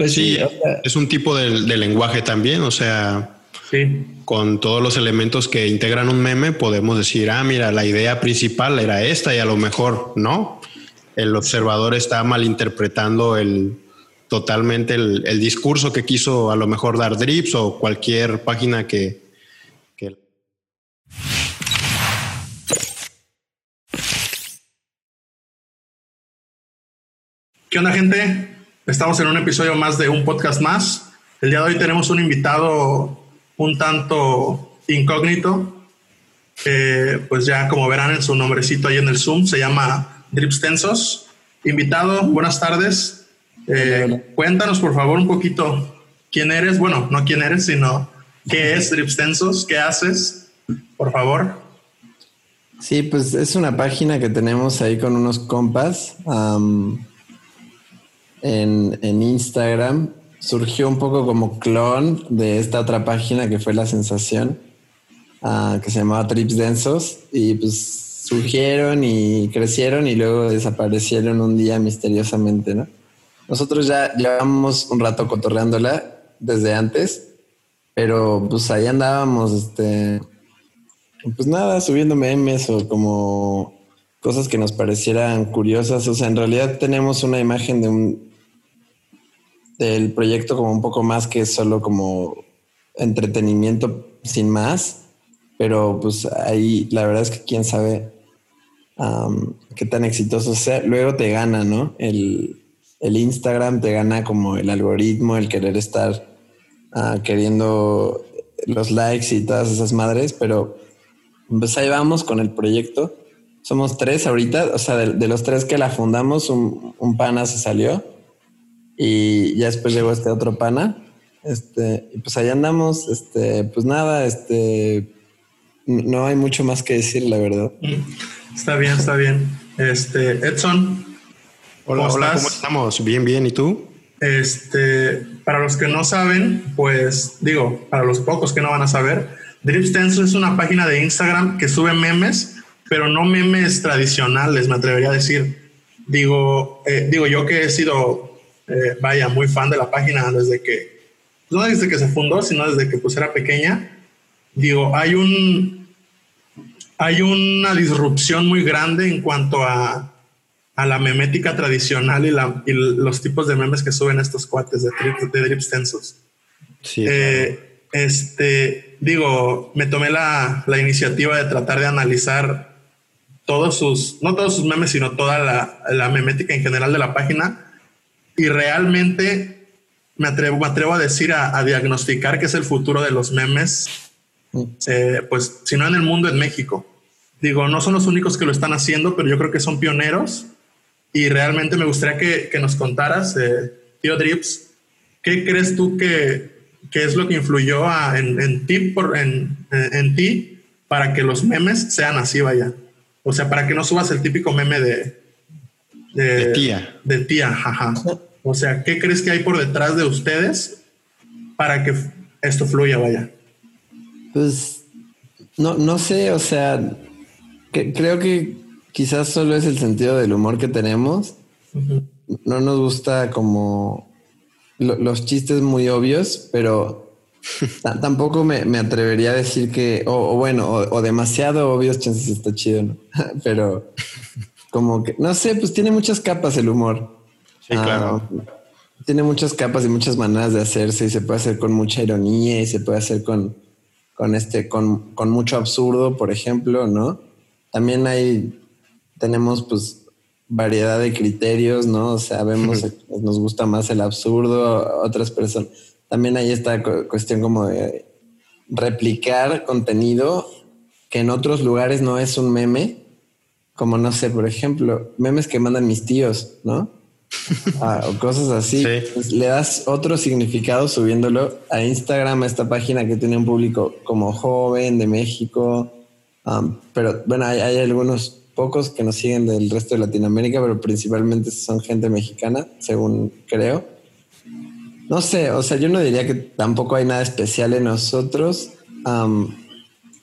Pues sí, es un tipo de, de, lenguaje también, o sea, sí. con todos los elementos que integran un meme podemos decir, ah, mira, la idea principal era esta y a lo mejor no. El observador está malinterpretando el, totalmente el, el discurso que quiso a lo mejor dar Drips o cualquier página que, que ¿Qué onda, gente? Estamos en un episodio más de un podcast más. El día de hoy tenemos un invitado un tanto incógnito. pues ya como verán en su nombrecito ahí en el Zoom, se llama Dripstensos. Invitado, buenas tardes. Eh, cuéntanos por favor un poquito quién eres. Bueno, no quién eres, sino qué es Dripstensos, qué haces, por favor. Sí, pues es una página que tenemos ahí con unos compas en, Instagram surgió un poco como clon de esta otra página que fue La Sensación, ah, que se llamaba Trips Densos, y pues surgieron y crecieron y luego desaparecieron un día misteriosamente, ¿no? Nosotros ya llevamos un rato cotorreándola desde antes, pero pues ahí andábamos, este, pues nada, subiendo memes o como cosas que nos parecieran curiosas. O sea, en realidad tenemos una imagen de un, del proyecto como un poco más que solo como entretenimiento sin más, pero pues ahí la verdad es que quién sabe qué tan exitoso sea. Luego te gana, ¿no? El, el, Instagram te gana como el algoritmo, el querer estar ah, queriendo los likes y todas esas madres, pero pues ahí vamos con el proyecto. Somos tres ahorita, o sea, de, los tres que la fundamos, un, un pana se salió y ya después llegó este otro pana. Este, y pues allá andamos, este, pues nada, este, no hay mucho más que decir, la verdad. Mm, está bien, está bien. Este, Edson. Hola, ¿cómo hola, ¿cómo estamos? Bien, bien, ¿y tú? Este, para los que no saben, pues digo, para los pocos que no van a saber, Dripstenso es una página de Instagram que sube memes, pero no memes tradicionales, me atrevería a decir. Digo, eh, digo yo que he sido eh, vaya, muy fan de la página desde que, no desde que se fundó, sino desde que pues era pequeña. Digo, hay un, hay una disrupción muy grande en cuanto a, a la memética tradicional y, la, y, los tipos de memes que suben estos cuates de, de Drip Sí, eh, este, digo, me tomé la, la, iniciativa de tratar de analizar todos sus, no todos sus memes, sino toda la, la memética en general de la página y realmente me atrevo, me atrevo a decir, a, diagnosticar que es el futuro de los memes, eh, pues si no en el mundo, en México. Digo, no son los únicos que lo están haciendo, pero yo creo que son pioneros y realmente me gustaría que, que nos contaras, eh, tío Drips, ¿qué crees tú que, que es lo que influyó en, en, ti por, en, en, ti para que los memes sean así, vaya? O sea, para que no subas el típico meme de... De, de tía. De tía, jaja. O sea, ¿qué crees que hay por detrás de ustedes para que esto fluya, vaya? Pues no, no sé, o sea, creo que quizás solo es el sentido del humor que tenemos. No nos gusta como los chistes muy obvios, pero tampoco me, atrevería a decir que, o, bueno, o, demasiado obvios, chances está chido, ¿no? pero como que, no sé, pues tiene muchas capas el humor. Sí, claro. Tiene muchas capas y muchas maneras de hacerse y se puede hacer con mucha ironía y se puede hacer con, con este, con, con mucho absurdo, por ejemplo, ¿no? También hay, tenemos pues variedad de criterios, ¿no? O sea, vemos, nos gusta más el absurdo, otras personas. También hay esta cuestión como de replicar contenido que en otros lugares no es un meme, como no sé, por ejemplo, memes que mandan mis tíos, ¿no? Ah, o cosas así. Pues, le das otro significado subiéndolo a Instagram, a esta página que tiene un público como joven de México. pero bueno, hay, algunos pocos que nos siguen del resto de Latinoamérica, pero principalmente son gente mexicana, según creo. No sé, o sea, yo no diría que tampoco hay nada especial en nosotros.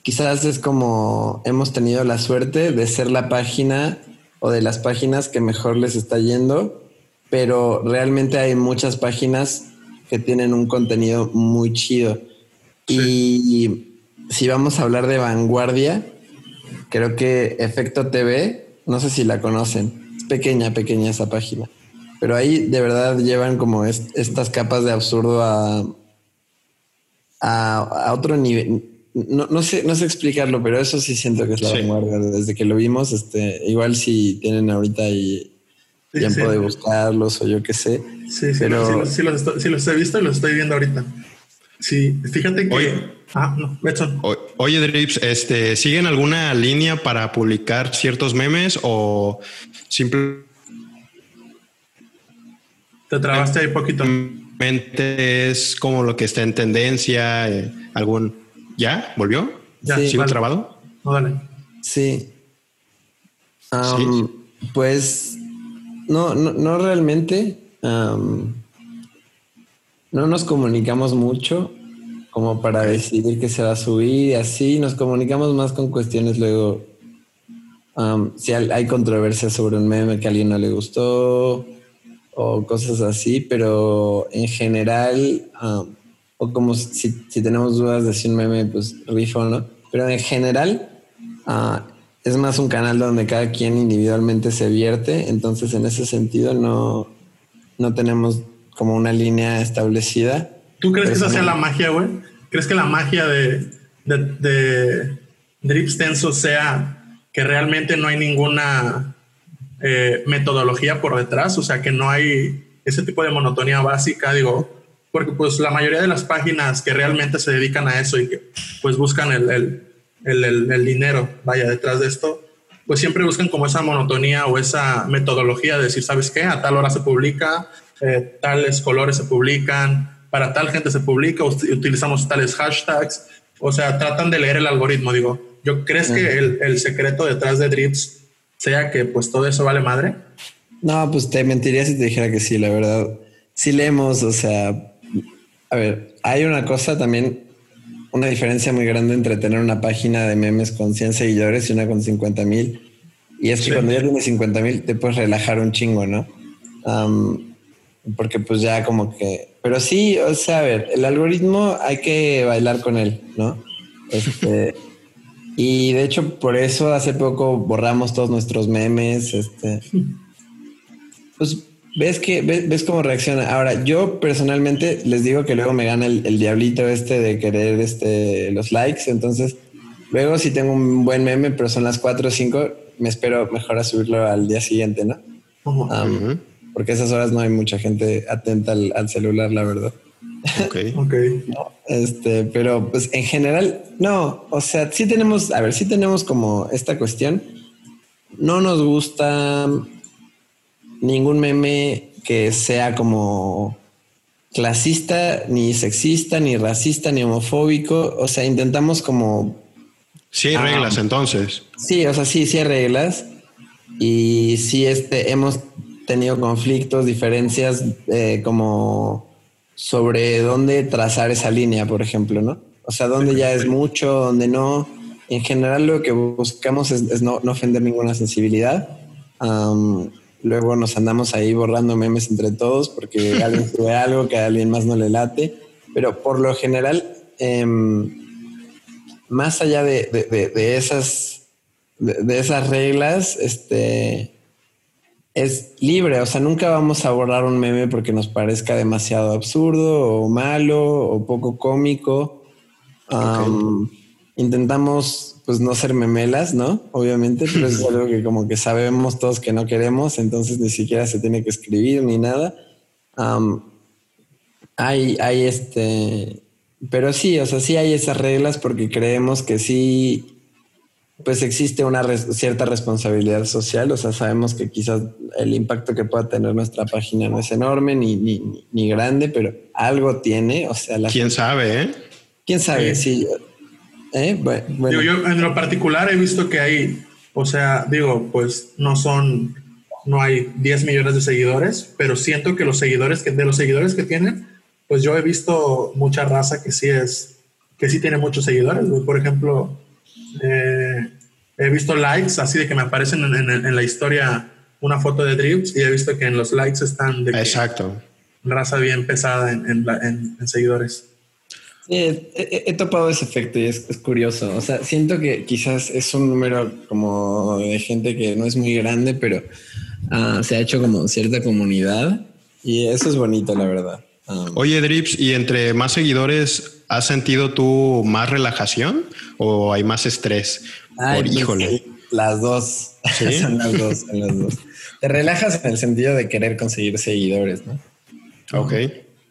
quizás es como hemos tenido la suerte de ser la página o de las páginas que mejor les está yendo pero realmente hay muchas páginas que tienen un contenido muy chido. Y si vamos a hablar de vanguardia, creo que Efecto TV, no sé si la conocen, es pequeña, pequeña esa página, pero ahí de verdad llevan como estas capas de absurdo a, a, otro nivel. No, sé, no sé explicarlo, pero eso sí siento que es la vanguardia. Desde que lo vimos, este, igual si tienen ahorita y tiempo de buscarlos o yo qué sé. Sí, sí, pero... sí, los, los, he visto y los estoy viendo ahorita. Sí, fíjate que. Oye, ah, no, oye, Drips, este, ¿siguen alguna línea para publicar ciertos memes o simplemente. Te trabaste ahí poquito. Es como lo que está en tendencia, eh, algún. ¿Ya? ¿Volvió? Ya, ¿Sigo trabado? No, dale. Sí. Pues no, no, no realmente. no nos comunicamos mucho como para decidir que se va a subir y así. Nos comunicamos más con cuestiones luego. si hay controversia sobre un meme que a alguien no le gustó o cosas así, pero en general, o como si, tenemos dudas de si un meme, pues rifa o no, pero en general, uh, es más un canal donde cada quien individualmente se vierte, entonces en ese sentido no, no tenemos como una línea establecida. ¿Tú crees que esa sea la magia, güey? ¿Crees que la magia de, de, de Drip sea que realmente no hay ninguna eh, metodología por detrás? O sea, que no hay ese tipo de monotonía básica, digo, porque pues la mayoría de las páginas que realmente se dedican a eso y que pues buscan el, el el, dinero vaya detrás de esto, pues siempre buscan como esa monotonía o esa metodología de decir, ¿sabes qué? A tal hora se publica, eh, tales colores se publican, para tal gente se publica, utilizamos tales hashtags, o sea, tratan de leer el algoritmo, digo, ¿yo crees que el, el, secreto detrás de Drips sea que pues todo eso vale madre? No, pues te mentiría si te dijera que sí, la verdad. Sí leemos, o sea, a ver, hay una cosa también una diferencia muy grande entre tener una página de memes con 100 seguidores y una con 50 mil. Y es que cuando ya tienes 50 mil te puedes relajar un chingo, ¿no? porque pues ya como que... Pero sí, o sea, a ver, el algoritmo hay que bailar con él, ¿no? Este, y de hecho por eso hace poco borramos todos nuestros memes, este... Pues ves que ves, cómo reacciona. Ahora, yo personalmente les digo que luego me gana el, diablito este de querer este los likes. Entonces, luego si tengo un buen meme, pero son las 4 o 5, me espero mejor a subirlo al día siguiente, ¿no? Porque esas horas no hay mucha gente atenta al, celular, la verdad. Ok. ok. este, pero pues en general, no, o sea, sí tenemos, a ver, sí tenemos como esta cuestión. No nos gusta ningún meme que sea como clasista, ni sexista, ni racista, ni homofóbico. O sea, intentamos como... Sí hay ah, reglas entonces. Sí, o sea, sí, sí hay reglas. Y sí este, hemos tenido conflictos, diferencias eh, como sobre dónde trazar esa línea, por ejemplo, ¿no? O sea, dónde ya es mucho, dónde no. En general lo que buscamos es, no, ofender ninguna sensibilidad. Luego nos andamos ahí borrando memes entre todos porque alguien sube algo que a alguien más no le late. Pero por lo general, em, más allá de, esas, de, esas reglas, este, es libre. O sea, nunca vamos a borrar un meme porque nos parezca demasiado absurdo o malo o poco cómico. intentamos pues no ser memelas, ¿no? Obviamente, pero es algo que como que sabemos todos que no queremos, entonces ni siquiera se tiene que escribir ni nada. hay, hay este, pero sí, o sea, sí hay esas reglas porque creemos que sí, pues existe una cierta responsabilidad social, o sea, sabemos que quizás el impacto que pueda tener nuestra página no es enorme ni, ni, ni grande, pero algo tiene, o sea, la ¿Quién sabe, eh? ¿Quién sabe? Sí. ¿Eh? Yo, en lo particular he visto que hay, o sea, digo, pues no son, no hay 10 millones de seguidores, pero siento que los seguidores, que, de los seguidores que tienen, pues yo he visto mucha raza que sí es, que sí tiene muchos seguidores. Por ejemplo, eh, he visto likes así de que me aparecen en, la historia una foto de Drips y he visto que en los likes están de Exacto. raza bien pesada en, en, seguidores. Sí, he, topado ese efecto y es, curioso. O sea, siento que quizás es un número como de gente que no es muy grande, pero ah, se ha hecho como cierta comunidad y eso es bonito, la verdad. Ah. Oye, Drips, ¿y entre más seguidores has sentido tú más relajación o hay más estrés? Por, pues híjole. Las dos. son las dos, son las dos. Te relajas en el sentido de querer conseguir seguidores, ¿no? Ok.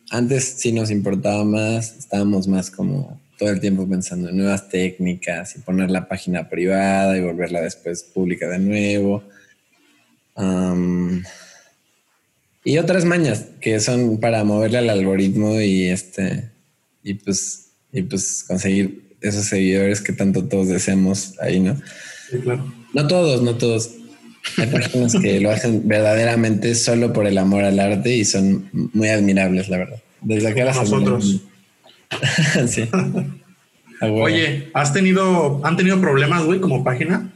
Antes sí nos importaba más, estábamos más como todo el tiempo pensando en nuevas técnicas y poner la página privada y volverla después pública de nuevo. y otras mañas que son para moverle al algoritmo y este y pues y pues conseguir esos seguidores que tanto todos deseamos ahí, ¿no? Sí, claro. No todos, no todos. Hay personas que lo hacen verdaderamente solo por el amor al arte y son muy admirables, la verdad. Desde acá las nosotros. sí. Oye, ¿has tenido, han tenido problemas, güey, como página?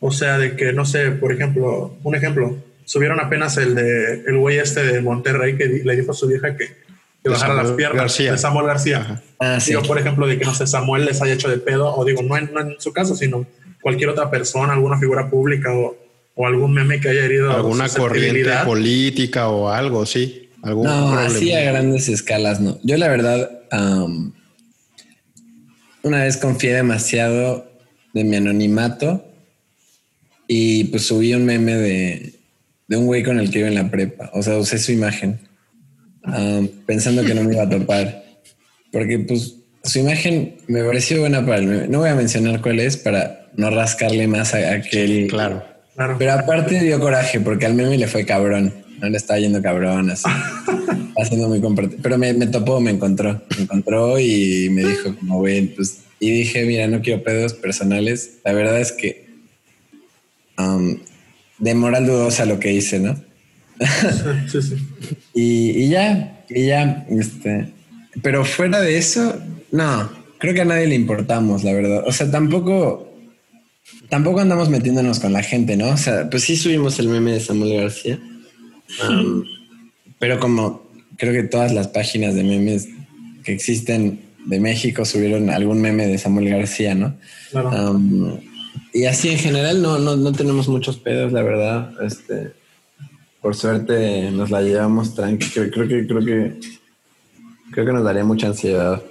O sea, de que, no sé, por ejemplo, un ejemplo, subieron apenas el de el güey este de Monterrey que le dijo a su vieja que, que bajara las piernas de Samuel García. Ah, digo, por ejemplo, de que no sé, Samuel les haya hecho de pedo, o digo, no en, no en su caso, sino cualquier otra persona, alguna figura pública o, o algún meme que haya herido. Alguna corriente política o algo, sí. ¿Algún no, así a grandes escalas, no. Yo la verdad, una vez confié demasiado de mi anonimato y pues subí un meme de, de un güey con el que iba en la prepa. O sea, usé su imagen pensando que no me iba a topar. Porque pues su imagen me pareció buena para el meme. No voy a mencionar cuál es para no rascarle más a aquel. claro, claro. Pero aparte dio coraje porque al meme le fue cabrón. No le estaba yendo cabrón, así. haciendo muy compartido. Pero me, topó, me encontró. Me encontró y me dijo, como, güey, pues. Y dije, mira, no quiero pedos personales. La verdad es que. de moral dudosa lo que hice, ¿no? sí, sí. Y, y ya, y ya, este. Pero fuera de eso, no, creo que a nadie le importamos, la verdad. O sea, tampoco, tampoco andamos metiéndonos con la gente, ¿no? O sea, pues sí subimos el meme de Samuel García. pero como creo que todas las páginas de memes que existen de México subieron algún meme de Samuel García, ¿no? y así en general no, no, no tenemos muchos pedos, la verdad. Este, por suerte nos la llevamos tranquilo. Creo que, creo que, creo que nos daría mucha ansiedad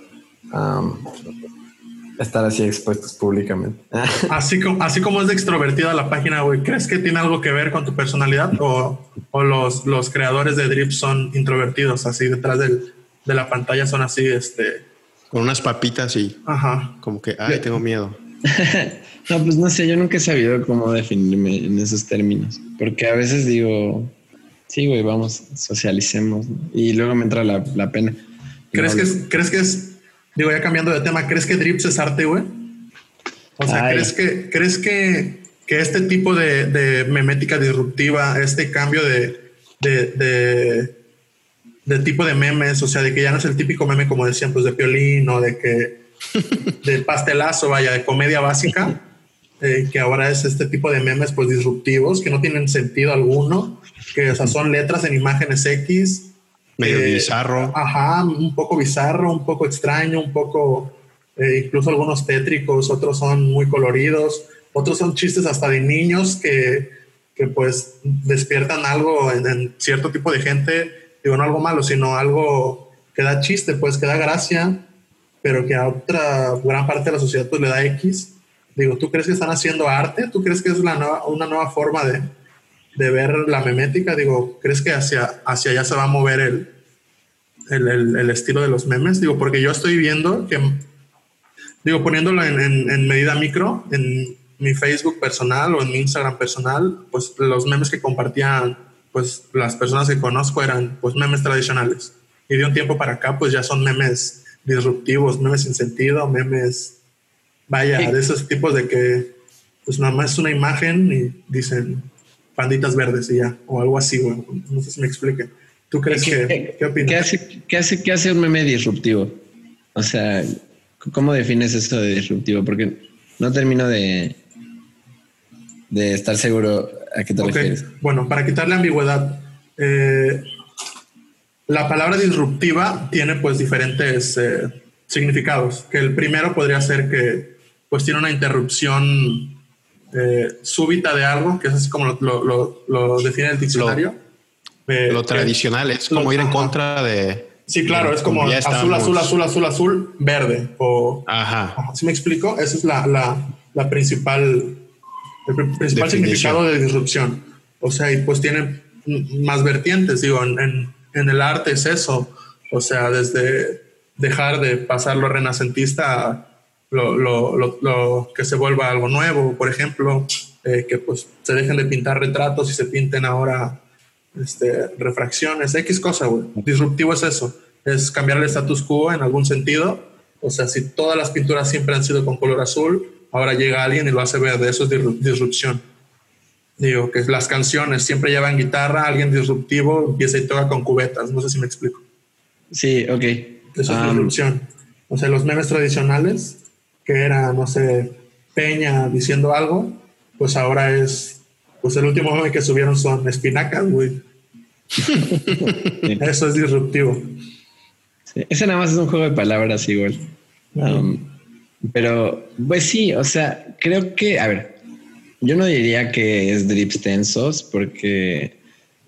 estar así expuestos públicamente. así, como, así como es de extrovertida la página, güey, ¿crees que tiene algo que ver con tu personalidad o, o los, los creadores de Drip son introvertidos, así detrás del, de la pantalla son así, este... Con unas papitas y... Ajá. Como que, ay, tengo miedo. no, pues no sé, yo nunca he sabido cómo definirme en esos términos, porque a veces digo, sí, güey, vamos, socialicemos, y luego me entra la, la pena. ¿Crees, que es, ¿Crees que es Digo, ya cambiando de tema, ¿crees que Drips es arte, güey? O sea, ¿crees que, ¿crees que, que este tipo de, de, memética disruptiva, este cambio de, de, de, tipo de memes, o sea, de que ya no es el típico meme, como decían, pues de piolín o de que de pastelazo, vaya, de comedia básica, eh, que ahora es este tipo de memes, pues disruptivos, que no tienen sentido alguno, que o sea, son letras en imágenes X, Medio eh, bizarro. Ajá, un poco bizarro, un poco extraño, un poco, eh, incluso algunos tétricos, otros son muy coloridos, otros son chistes hasta de niños que, que pues despiertan algo en, cierto tipo de gente, digo, no algo malo, sino algo que da chiste, pues que da gracia, pero que a otra gran parte de la sociedad pues le da X. Digo, ¿tú crees que están haciendo arte? ¿Tú crees que es la una nueva forma de, de ver la memética, digo, ¿crees que hacia, hacia allá se va a mover el, el, el, estilo de los memes? Digo, porque yo estoy viendo que, digo, poniéndolo en, en, medida micro, en mi Facebook personal o en mi Instagram personal, pues los memes que compartían, pues las personas que conozco eran pues memes tradicionales. Y de un tiempo para acá, pues ya son memes disruptivos, memes sin sentido, memes, vaya, de esos tipos de que pues nada más es una imagen y dicen panditas verdes y ya, o algo así, güey. No sé si me explique. ¿Tú crees que, qué opinas? ¿qué hace, qué, hace, ¿Qué hace un meme disruptivo? O sea, ¿cómo defines esto de disruptivo? Porque no termino de, de estar seguro. a qué te refieres. Bueno, para quitarle ambigüedad, eh, la palabra disruptiva tiene pues diferentes eh, significados. Que el primero podría ser que pues tiene una interrupción eh, súbita de algo, que es así como lo, define el diccionario. Lo, tradicional es como ir en contra de. Sí, claro, es como azul, azul, azul, azul, azul, verde. O, Ajá. ¿Sí me explico? Esa es la, la principal, el principal significado de disrupción. O sea, y pues tiene más vertientes, digo, en, en, el arte es eso. O sea, desde dejar de pasar lo renacentista a lo, lo, lo, que se vuelva algo nuevo, por ejemplo, eh, que pues se dejen de pintar retratos y se pinten ahora este, refracciones, X cosa, güey. Disruptivo es eso, es cambiar el status quo en algún sentido. O sea, si todas las pinturas siempre han sido con color azul, ahora llega alguien y lo hace verde, eso es disrupción. Digo, que las canciones siempre llevan guitarra, alguien disruptivo empieza y toca con cubetas, no sé si me explico. Sí, ok. Eso es disrupción. O sea, los memes tradicionales, que era, no sé, Peña diciendo algo, pues ahora es, pues el último meme que subieron son espinacas, güey. Eso es disruptivo. Ese nada más es un juego de palabras igual. Um, pero, pues sí, o sea, creo que, a ver, yo no diría que es drips tensos porque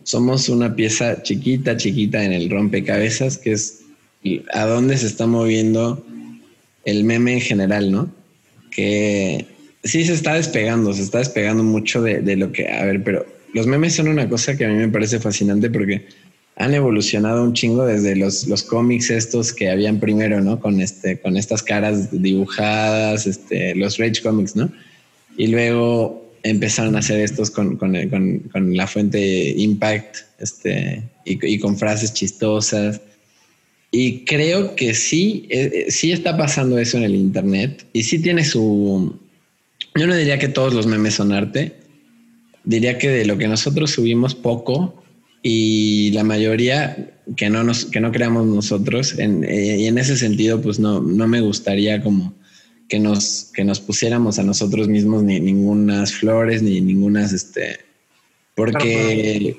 somos una pieza chiquita, chiquita en el rompecabezas, que es a dónde se está moviendo el meme en general, ¿no? Que sí se está despegando, se está despegando mucho de, de lo que, a ver, pero los memes son una cosa que a mí me parece fascinante porque han evolucionado un chingo desde los, los cómics estos que habían primero, ¿no? Con, este, con estas caras dibujadas, este, los Rage Comics, ¿no? Y luego empezaron a hacer estos con, con, con, la fuente Impact este, y, y, con frases chistosas. Y creo que sí, eh, sí está pasando eso en el Internet y sí tiene su... Yo no diría que todos los memes son arte, diría que de lo que nosotros subimos poco, y la mayoría que no nos que no creamos nosotros en, eh, y en ese sentido pues no, no me gustaría como que nos que nos pusiéramos a nosotros mismos ni ningunas flores ni ningunas este porque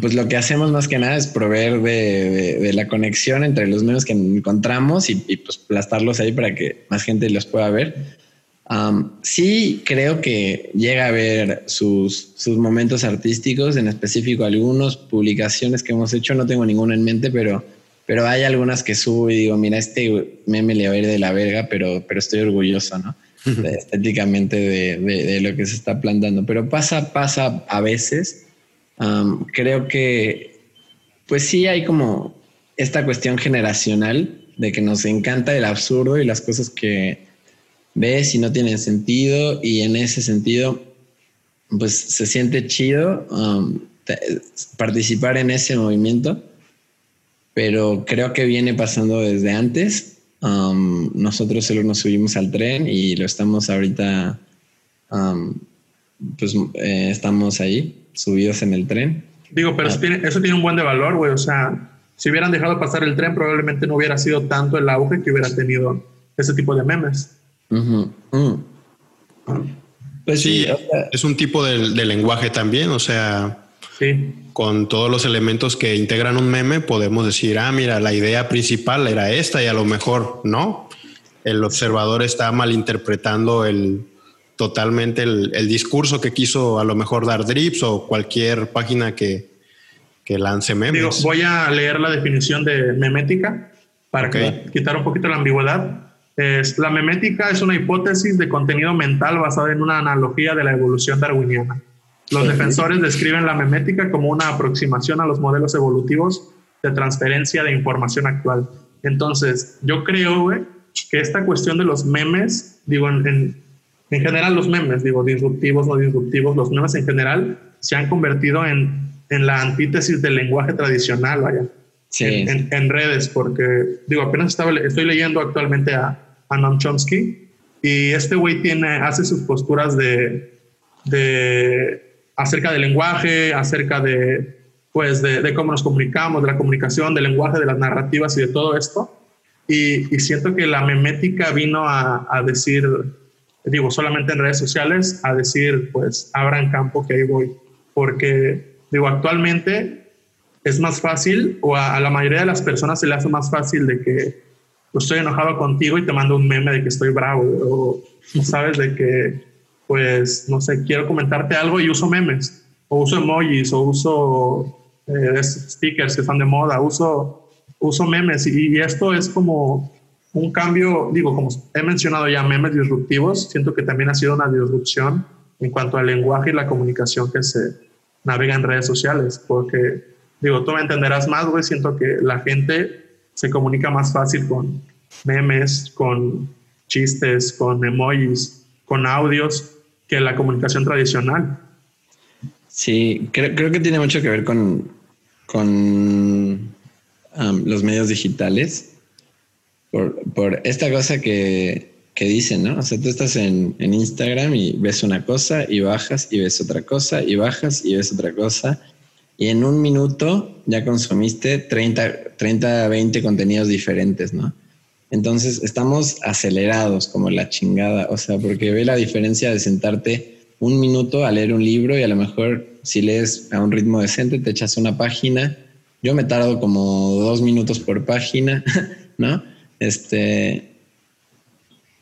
pues lo que hacemos más que nada es proveer de, de, la conexión entre los medios que encontramos y, y, pues plastarlos ahí para que más gente los pueda ver sí creo que llega a haber sus, sus momentos artísticos, en específico algunos publicaciones que hemos hecho, no tengo ninguna en mente, pero, pero hay algunas que subo y digo, mira, este meme le va a ir de la verga, pero, pero estoy orgulloso, ¿no? estéticamente de, de, lo que se está plantando. Pero pasa, pasa a veces. Creo que, pues sí hay como esta cuestión generacional de que nos encanta el absurdo y las cosas que, ves si no tienen sentido y en ese sentido, pues se siente chido um, participar en ese movimiento, pero creo que viene pasando desde antes. Um, nosotros solo nos subimos al tren y lo estamos ahorita, um, pues eh, estamos ahí, subidos en el tren. Digo, pero eso, ah. tiene, eso tiene un buen de valor, güey. O sea, si hubieran dejado pasar el tren, probablemente no hubiera sido tanto el auge que hubiera tenido ese tipo de memes. Pues sí, es un tipo de, lenguaje también, o sea, con todos los elementos que integran un meme, podemos decir, ah, mira, la idea principal era esta y a lo mejor no. El observador está malinterpretando el, totalmente el, discurso que quiso a lo mejor dar Drips o cualquier página que, que lance memes. voy a leer la definición de memética para quitar un poquito la ambigüedad la memética es una hipótesis de contenido mental basada en una analogía de la evolución darwiniana. Los defensores describen la memética como una aproximación a los modelos evolutivos de transferencia de información actual. Entonces, yo creo que esta cuestión de los memes, digo, en, en, general los memes, digo, disruptivos, no disruptivos, los memes en general se han convertido en, en la antítesis del lenguaje tradicional, vaya. En, en, redes, porque digo, apenas estaba, estoy leyendo actualmente a, a Noam Chomsky y este güey tiene, hace sus posturas de, de, acerca del lenguaje, acerca de, pues, de, cómo nos comunicamos, de la comunicación, del lenguaje, de las narrativas y de todo esto. Y, siento que la memética vino a, a, decir, digo, solamente en redes sociales, a decir, pues, abran campo que ahí voy. porque digo, actualmente es más fácil o a, la mayoría de las personas se le hace más fácil de que pues, estoy enojado contigo y te mando un meme de que estoy bravo o sabes de que pues no sé, quiero comentarte algo y uso memes o uso emojis o uso eh, stickers que están de moda, uso, uso memes y, esto es como un cambio, digo, como he mencionado ya, memes disruptivos, siento que también ha sido una disrupción en cuanto al lenguaje y la comunicación que se navega en redes sociales, porque, digo, tú me entenderás más, güey, siento que la gente se comunica más fácil con memes, con chistes, con emojis, con audios, que la comunicación tradicional. Sí, creo, que tiene mucho que ver con, con los medios digitales, por, esta cosa que, que, dicen, ¿no? O sea, tú estás en, en, Instagram y ves una cosa y bajas y ves otra cosa y bajas y ves otra cosa. Y en un minuto ya consumiste 30, 30 20 contenidos diferentes, ¿no? Entonces estamos acelerados como la chingada, o sea, porque ve la diferencia de sentarte un minuto a leer un libro y a lo mejor si lees a un ritmo decente te echas una página. Yo me tardo como dos minutos por página, ¿no? Este,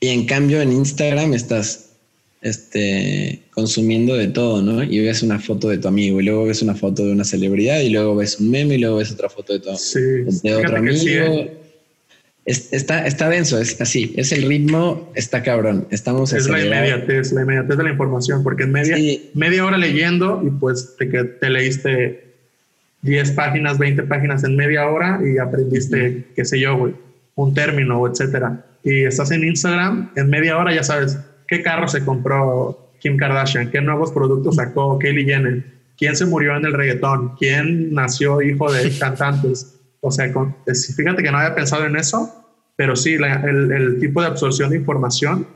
y en cambio en Instagram estás este, consumiendo de todo, ¿no? Y ves una foto de tu amigo, y luego ves una foto de una celebridad, y luego ves un meme, y luego ves otra foto de, tu, de otro amigo. ¿eh? está, está denso, es así, es el ritmo, está cabrón. Estamos Es la inmediatez, la inmediatez de la información, porque en media, media hora leyendo y pues te, te leíste 10 páginas, 20 páginas en media hora y aprendiste, qué sé yo, güey, un término, etcétera. Y estás en Instagram, en media hora ya sabes qué carro se compró Kim Kardashian, qué nuevos productos sacó Kylie Jenner, quién se murió en el reggaetón, quién nació hijo de cantantes o sea, fíjate que no había pensado en eso, pero sí, el, tipo de absorción de información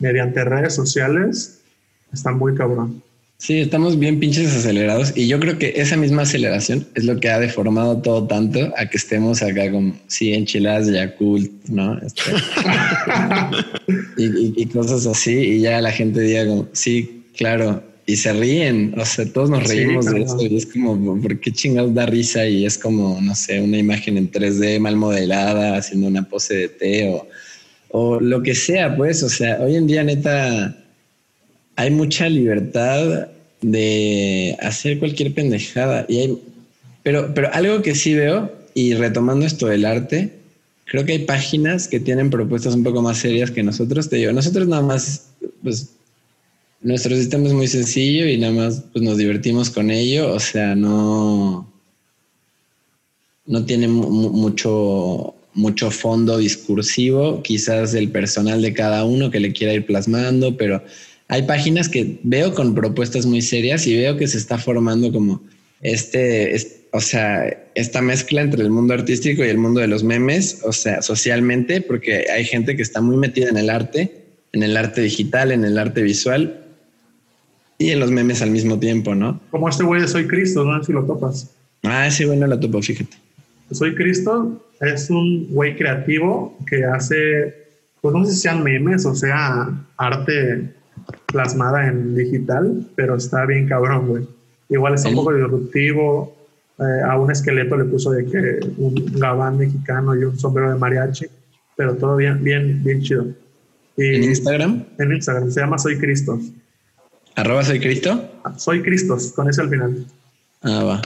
mediante redes sociales está muy cabrón. Sí, estamos bien pinches acelerados y yo creo que esa misma aceleración es lo que ha deformado todo tanto a que estemos acá con, sí, enchiladas de Yakult, ¿no? Este, y, y, cosas así y ya la gente diga como, sí, claro, y se ríen, o sea, todos nos reímos de eso y es como, ¿por qué chingados da risa? Y es como, no sé, una imagen en 3D mal modelada, haciendo una pose de té o, o lo que sea, pues, o sea, hoy en día neta hay mucha libertad de hacer cualquier pendejada y hay, pero, pero algo que sí veo y retomando esto del arte, creo que hay páginas que tienen propuestas un poco más serias que nosotros, te digo, nosotros nada más, pues nuestro sistema es muy sencillo y nada más pues, nos divertimos con ello. O sea, no, no tiene mucho, mucho fondo discursivo, quizás el personal de cada uno que le quiera ir plasmando, pero hay páginas que veo con propuestas muy serias y veo que se está formando como este, o sea, esta mezcla entre el mundo artístico y el mundo de los memes, o sea, socialmente, porque hay gente que está muy metida en el arte, en el arte digital, en el arte visual, y en los memes al mismo tiempo, ¿no? Como este güey de Soy Cristo, no sé si lo topas. Ah, ese güey no lo topo, fíjate. Soy Cristo es un güey creativo que hace, pues no sé si sean memes o sea arte plasmada en digital, pero está bien cabrón, güey. Igual es un poco disruptivo. Eh, a un esqueleto le puso de que un gabán mexicano y un sombrero de mariachi, pero todo bien, bien, bien chido. ¿En Instagram? En Instagram, se llama Soy Cristo. ¿Arroba soy Cristo? Soy Cristo, con ese al final. Ah, va.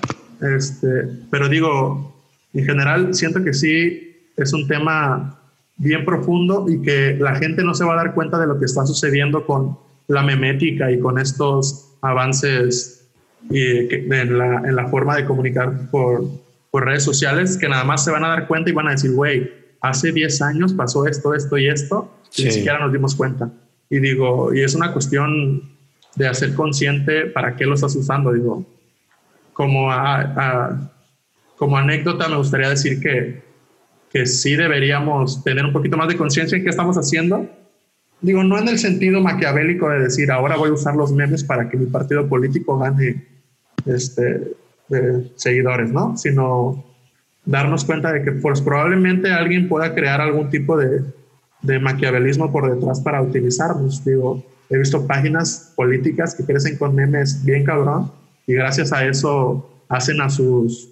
Este, pero digo, en general siento que sí es un tema bien profundo y que la gente no se va a dar cuenta de lo que está sucediendo con la memética y con estos avances y en, la, en, la, forma de comunicar por, por, redes sociales, que nada más se van a dar cuenta y van a decir, güey, hace 10 años pasó esto, esto y esto, y ni siquiera nos dimos cuenta. Y digo, y es una cuestión de hacer consciente para qué lo estás usando. Digo, como, como anécdota me gustaría decir que, que sí deberíamos tener un poquito más de conciencia en qué estamos haciendo. Digo, no en el sentido maquiavélico de decir, ahora voy a usar los memes para que mi partido político gane este, seguidores, ¿no? Sino darnos cuenta de que pues, probablemente alguien pueda crear algún tipo de, de maquiavelismo por detrás para utilizarnos. Digo, He visto páginas políticas que crecen con memes bien cabrón y gracias a eso hacen a sus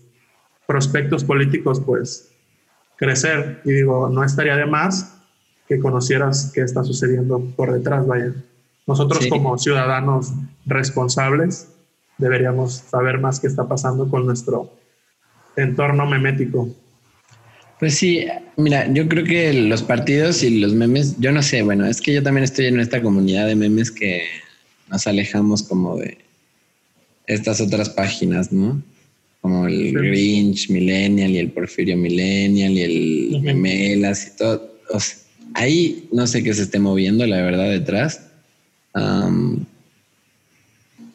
prospectos políticos pues crecer. Y digo, no estaría de más que conocieras qué está sucediendo por detrás, vaya. Nosotros como ciudadanos responsables deberíamos saber más qué está pasando con nuestro entorno memético. Pues sí, mira, yo creo que los partidos y los memes, yo no sé, bueno, es que yo también estoy en esta comunidad de memes que nos alejamos como de estas otras páginas, ¿no? Como el Grinch Millennial y el Porfirio Millennial y el Memelas y todo. Ahí no sé qué se esté moviendo, la verdad, detrás.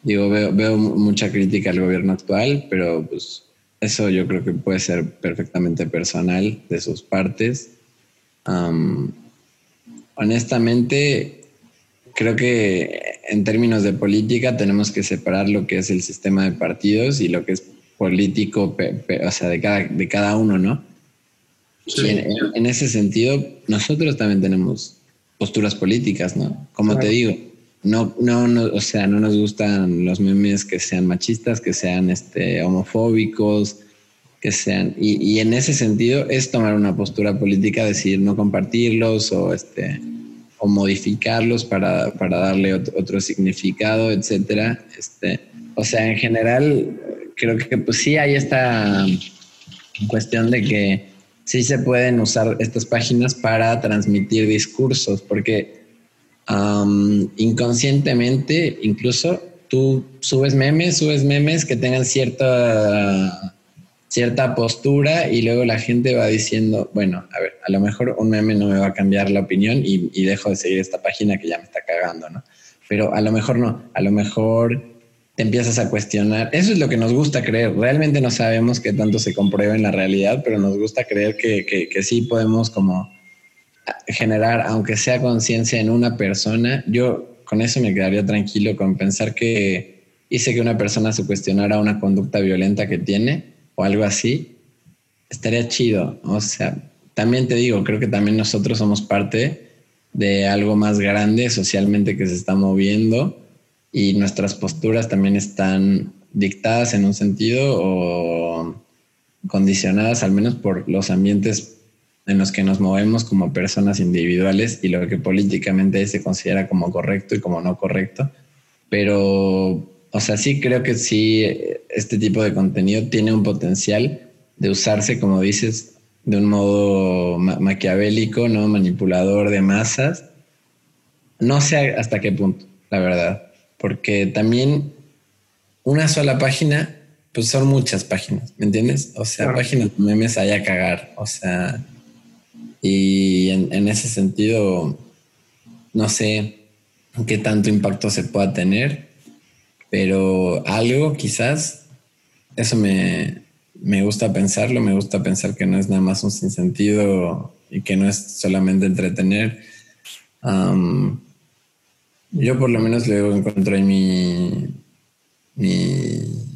digo, veo, veo mucha crítica al gobierno actual, pero pues eso yo creo que puede ser perfectamente personal de sus partes. honestamente, creo que en términos de política tenemos que separar lo que es el sistema de partidos y lo que es político, o sea, de cada, de cada uno, ¿no? En, ese sentido, nosotros también tenemos posturas políticas, ¿no? Como te digo, no, no, no, o sea, no nos gustan los memes que sean machistas, que sean este, homofóbicos, que sean. Y, en ese sentido es tomar una postura política, decir no compartirlos o este o modificarlos para, para darle otro, significado, etcétera. Este, o sea, en general, creo que pues sí hay esta cuestión de que sí se pueden usar estas páginas para transmitir discursos, porque inconscientemente incluso tú subes memes, subes memes que tengan cierta, cierta postura y luego la gente va diciendo, bueno, a ver, a lo mejor un meme no me va a cambiar la opinión y, y dejo de seguir esta página que ya me está cagando, ¿no? Pero a lo mejor no, a lo mejor te empiezas a cuestionar. Eso es lo que nos gusta creer. Realmente no sabemos qué tanto se comprueba en la realidad, pero nos gusta creer que, que, que sí podemos como generar, aunque sea conciencia en una persona, yo con eso me quedaría tranquilo con pensar que hice que una persona se cuestionara una conducta violenta que tiene o algo así, estaría chido. O sea, también te digo, creo que también nosotros somos parte de algo más grande socialmente que se está moviendo y nuestras posturas también están dictadas en un sentido o condicionadas al menos por los ambientes en los que nos movemos como personas individuales y lo que políticamente se considera como correcto y como no correcto. Pero, o sea, sí creo que sí, este tipo de contenido tiene un potencial de usarse, como dices, de un modo maquiavélico, ¿no? Manipulador de masas. No sé hasta qué punto, la verdad, porque también una sola página, pues son muchas páginas, ¿me entiendes? O sea, páginas de memes hay a cagar, o sea, y en, ese sentido, no sé qué tanto impacto se pueda tener, pero algo quizás, eso me, gusta pensarlo, me gusta pensar que no es nada más un sinsentido y que no es solamente entretener. Yo por lo menos luego encuentro en mi,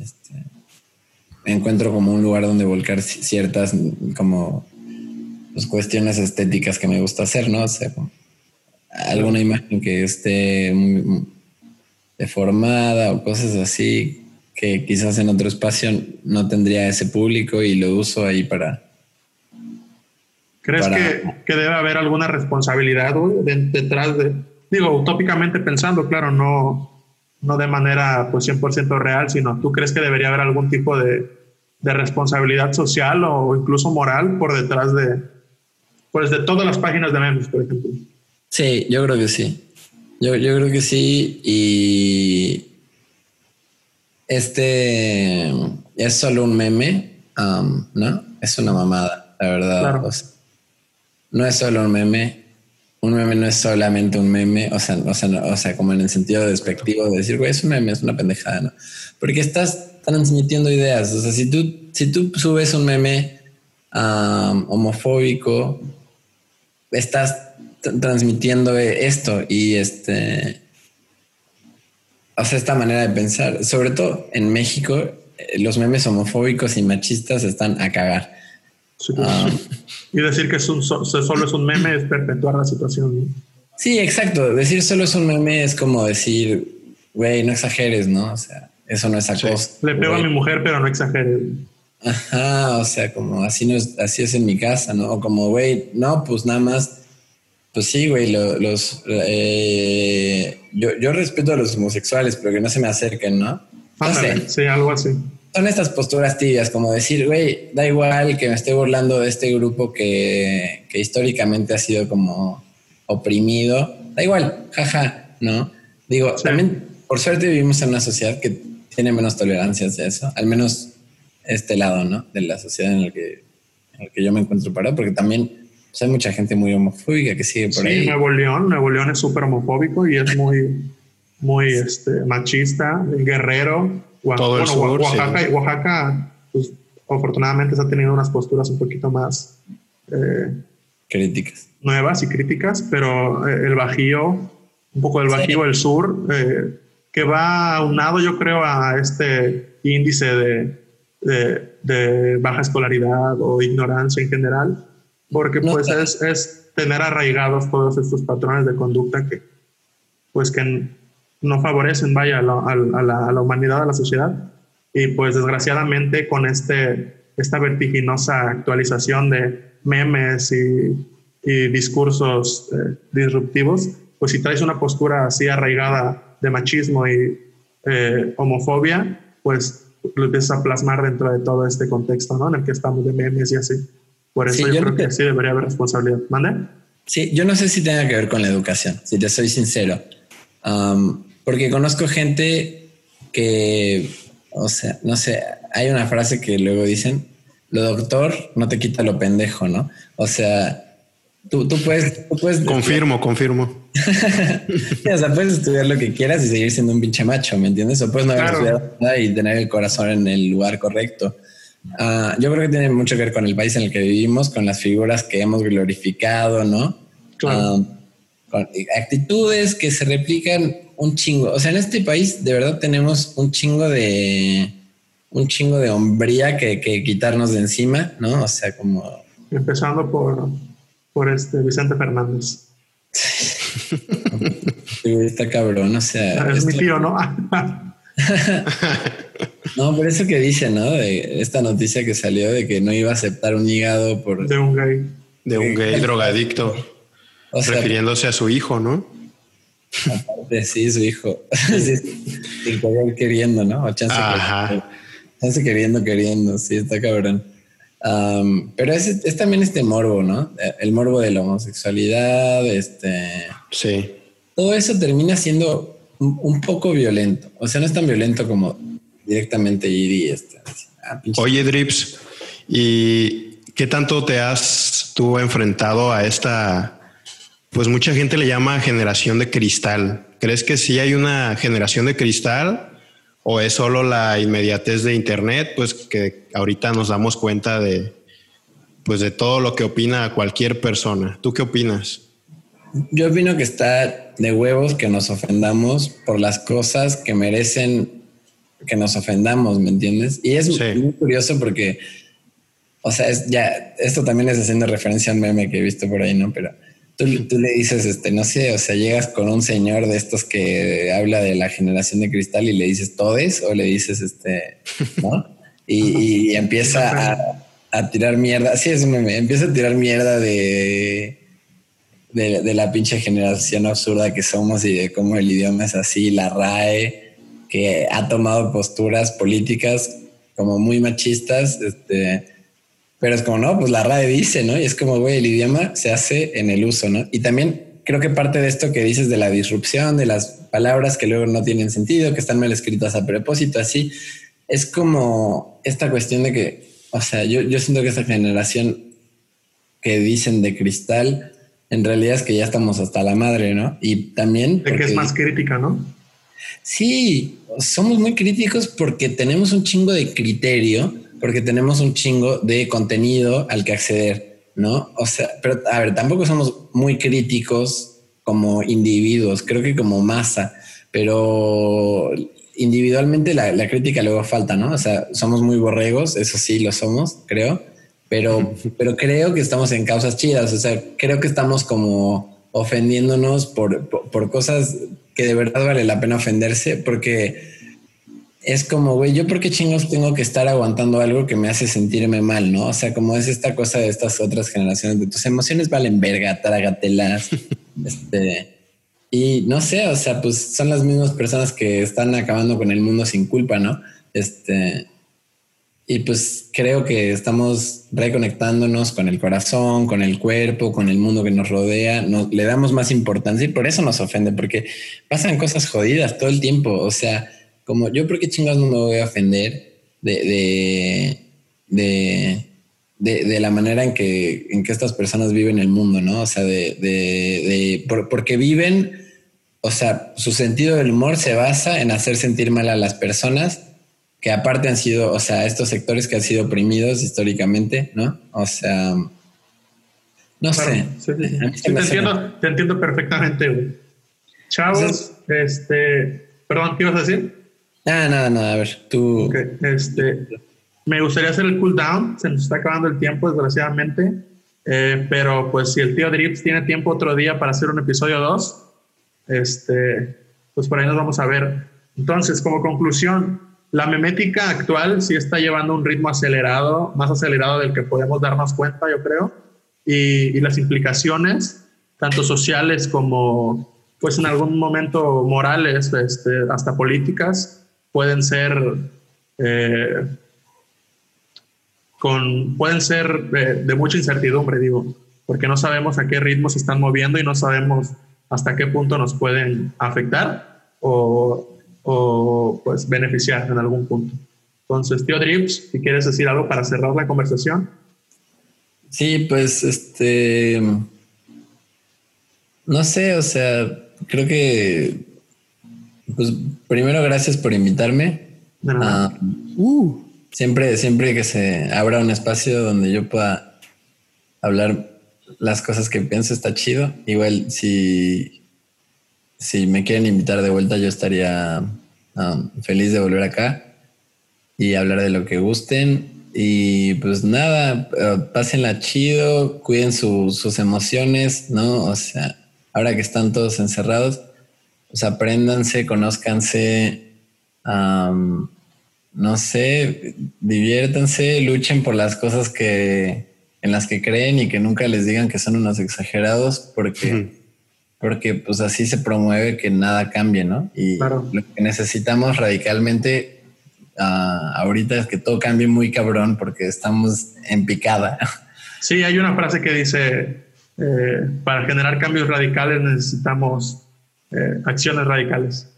este, encuentro como un lugar donde volcar ciertas como pues, cuestiones estéticas que me gusta hacer, ¿no? O sea, alguna imagen que esté muy deformada o cosas así que quizás en otro espacio no tendría ese público y lo uso ahí para... ¿Crees Que, debe haber alguna responsabilidad detrás de, digo, utópicamente pensando, claro, no, no de manera pues 100% real, sino tú crees que debería haber algún tipo de, de responsabilidad social o incluso moral por detrás de, pues de todas las páginas de memes, por ejemplo. Sí, yo creo que sí. Yo, yo creo que sí. Y este es solo un meme, um, ¿no? Es una mamada, la verdad. no es solo un meme. Un meme no es solamente un meme, o sea, o sea, o sea, como en el sentido despectivo de decir, güey, es un meme, es una pendejada, ¿no? Porque estás transmitiendo ideas. O sea, si tú, si tú subes un meme um, homofóbico, estás transmitiendo esto y este, o sea, esta manera de pensar, sobre todo en México, eh, los memes homofóbicos y machistas están a cagar. Ah. y decir que es solo es un meme es perpetuar la situación. Sí, exacto. Decir solo es un meme es como decir, güey, no exageres, ¿no? O sea, eso no es acoso. Le pego a mi mujer, pero no exagere. Ajá, o sea, como así no es, así es en mi casa, ¿no? O como, güey, no, pues nada más, pues sí, güey, los, eh, yo, yo respeto a los homosexuales, pero que no se me acerquen, ¿no? No sé. Sí, algo así. Son estas posturas tibias, como decir, güey, da igual que me esté burlando de este grupo que, que históricamente ha sido como oprimido, da igual, jaja, ¿no? Digo, también, por suerte vivimos en una sociedad que tiene menos tolerancia hacia eso, al menos este lado, ¿no? De la sociedad en el que, en el que yo me encuentro parado, porque también pues, hay mucha gente muy homofóbica que sigue por ahí. Sí, Nuevo León, Nuevo León es súper homofóbico y es muy, muy este, machista, guerrero. Todo el sur, Oaxaca, Oaxaca pues, afortunadamente se ha tenido unas posturas un poquito más eh, críticas. Nuevas y críticas, pero eh, el Bajío, un poco del Bajío del sur, eh, que va aunado yo creo a este índice de de, baja escolaridad o ignorancia en general, porque pues es, es, tener arraigados todos estos patrones de conducta que pues que no favorecen, vaya, a la, a, la, a la, humanidad, a la sociedad. Y pues desgraciadamente con este, esta vertiginosa actualización de memes y, y discursos eh, disruptivos, pues si traes una postura así arraigada de machismo y eh, homofobia, pues lo empiezas a plasmar dentro de todo este contexto, ¿no? En el que estamos de memes y así. Por eso yo, creo que sí debería haber responsabilidad. ¿Mande? Sí, yo no sé si tenga que ver con la educación, si te soy sincero. Porque conozco gente que, o sea, no sé, hay una frase que luego dicen, lo doctor no te quita lo pendejo, ¿no? O sea, Tú, puedes, puedes. Confirmo, confirmo. o sea, puedes estudiar lo que quieras y seguir siendo un pinche macho, ¿me entiendes? O puedes no haber estudiado nada y tener el corazón en el lugar correcto. Ah, yo creo que tiene mucho que ver con el país en el que vivimos, con las figuras que hemos glorificado, ¿no? Ah, con actitudes que se replican un chingo. O sea, en este país de verdad tenemos un chingo de un chingo de hombría que, que quitarnos de encima, ¿no? O sea, como empezando por por este Vicente Fernández. está cabrón, o sea. Es mi tío, ¿no? no, por eso que dice, ¿no? De esta noticia que salió de que no iba a aceptar un hígado por. De un gay. De un gay drogadicto. refiriéndose a su hijo, ¿no? Aparte, sí, su hijo. Sin queriendo, ¿no? O chance, Ajá. chance queriendo, queriendo. Sí, está cabrón pero es, también este morbo, ¿no? El morbo de la homosexualidad, este... Sí. Todo eso termina siendo un, poco violento. O sea, no es tan violento como directamente ir y este... Ah, Oye, Drips, ¿y qué tanto te has tú enfrentado a esta... Pues mucha gente le llama generación de cristal. ¿Crees que sí hay una generación de cristal? o es solo la inmediatez de Internet, pues que ahorita nos damos cuenta de, pues de todo lo que opina cualquier persona. ¿Tú qué opinas? Yo opino que está de huevos que nos ofendamos por las cosas que merecen que nos ofendamos, ¿me entiendes? Y es muy curioso porque, o sea, es ya, esto también es haciendo referencia a un meme que he visto por ahí, ¿no? Pero Tú, le dices, este, no sé, o sea, llegas con un señor de estos que habla de la generación de cristal y le dices todes o le dices, este, ¿no? Y, empieza a, tirar mierda. Sí, es un meme. Empieza a tirar mierda de, de, la pinche generación absurda que somos y de cómo el idioma es así, la RAE, que ha tomado posturas políticas como muy machistas, este, pero es como, no, pues la RAE dice, ¿no? Y es como, güey, el idioma se hace en el uso, ¿no? Y también creo que parte de esto que dices de la disrupción, de las palabras que luego no tienen sentido, que están mal escritas a propósito, así, es como esta cuestión de que, o sea, yo, yo siento que esta generación que dicen de cristal, en realidad es que ya estamos hasta la madre, ¿no? Y también... De que es más crítica, ¿no? Sí, somos muy críticos porque tenemos un chingo de criterio porque tenemos un chingo de contenido al que acceder, ¿no? O sea, pero a ver, tampoco somos muy críticos como individuos, creo que como masa, pero individualmente la, crítica luego falta, ¿no? O sea, somos muy borregos, eso sí lo somos, creo, pero, pero creo que estamos en causas chidas, o sea, creo que estamos como ofendiéndonos por, por cosas que de verdad vale la pena ofenderse, porque es como, güey, yo por qué chingos tengo que estar aguantando algo que me hace sentirme mal, ¿no? O sea, como es esta cosa de estas otras generaciones, de tus emociones valen verga, trágatelas. este, y no sé, o sea, pues son las mismas personas que están acabando con el mundo sin culpa, ¿no? Este, y pues creo que estamos reconectándonos con el corazón, con el cuerpo, con el mundo que nos rodea, nos, le damos más importancia y por eso nos ofende, porque pasan cosas jodidas todo el tiempo, o sea, como yo por qué chingados no me voy a ofender de, de, de, la manera en que, en que estas personas viven el mundo, ¿no? O sea, de, de, porque viven, o sea, su sentido del humor se basa en hacer sentir mal a las personas que aparte han sido, o sea, estos sectores que han sido oprimidos históricamente, ¿no? O sea, no sé. Sí, te, entiendo, te entiendo perfectamente, Chavos, este, perdón, ¿qué ibas a decir? Ah, nada, nada, a ver, tú. Este, me gustaría hacer el cooldown, se nos está acabando el tiempo, desgraciadamente. Eh, pero pues si el tío Drips tiene tiempo otro día para hacer un episodio 2, este, pues por ahí nos vamos a ver. Entonces, como conclusión, la memética actual sí está llevando un ritmo acelerado, más acelerado del que podemos darnos cuenta, yo creo, y, y las implicaciones, tanto sociales como, pues en algún momento morales, este, hasta políticas, pueden ser eh, con, pueden ser de, mucha incertidumbre, digo, porque no sabemos a qué ritmo se están moviendo y no sabemos hasta qué punto nos pueden afectar o, o pues beneficiar en algún punto. Entonces, tío Drips, si quieres decir algo para cerrar la conversación. Sí, pues este, no sé, o sea, creo que pues primero, gracias por invitarme. Ah, uh, siempre, siempre que se abra un espacio donde yo pueda hablar las cosas que pienso está chido. Igual si, si me quieren invitar de vuelta, yo estaría um, feliz de volver acá y hablar de lo que gusten. Y pues nada, eh, pásenla chido, cuiden sus emociones, ¿no? O sea, ahora que están todos encerrados, pues apréndanse, conózcanse, no sé, diviértanse, luchen por las cosas que en las que creen y que nunca les digan que son unos exagerados, porque, porque pues así se promueve que nada cambie, ¿no? Y lo que necesitamos radicalmente ah, ahorita es que todo cambie muy cabrón porque estamos en picada. Sí, hay una frase que dice, eh, para generar cambios radicales necesitamos eh, acciones radicales.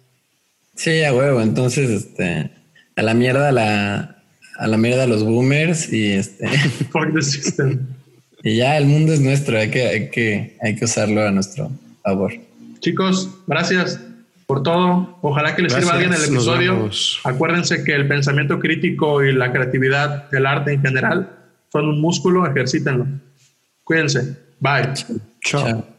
Sí, a huevo. Entonces, este, a la mierda la, a la mierda los boomers y este. Y ya el mundo es nuestro, hay que, hay que, hay que usarlo a nuestro favor. Chicos, gracias por todo. Ojalá que les sirva a alguien el episodio. Acuérdense que el pensamiento crítico y la creatividad, el arte en general, son un músculo, ejercítenlo. Cuídense. Bye. Chao.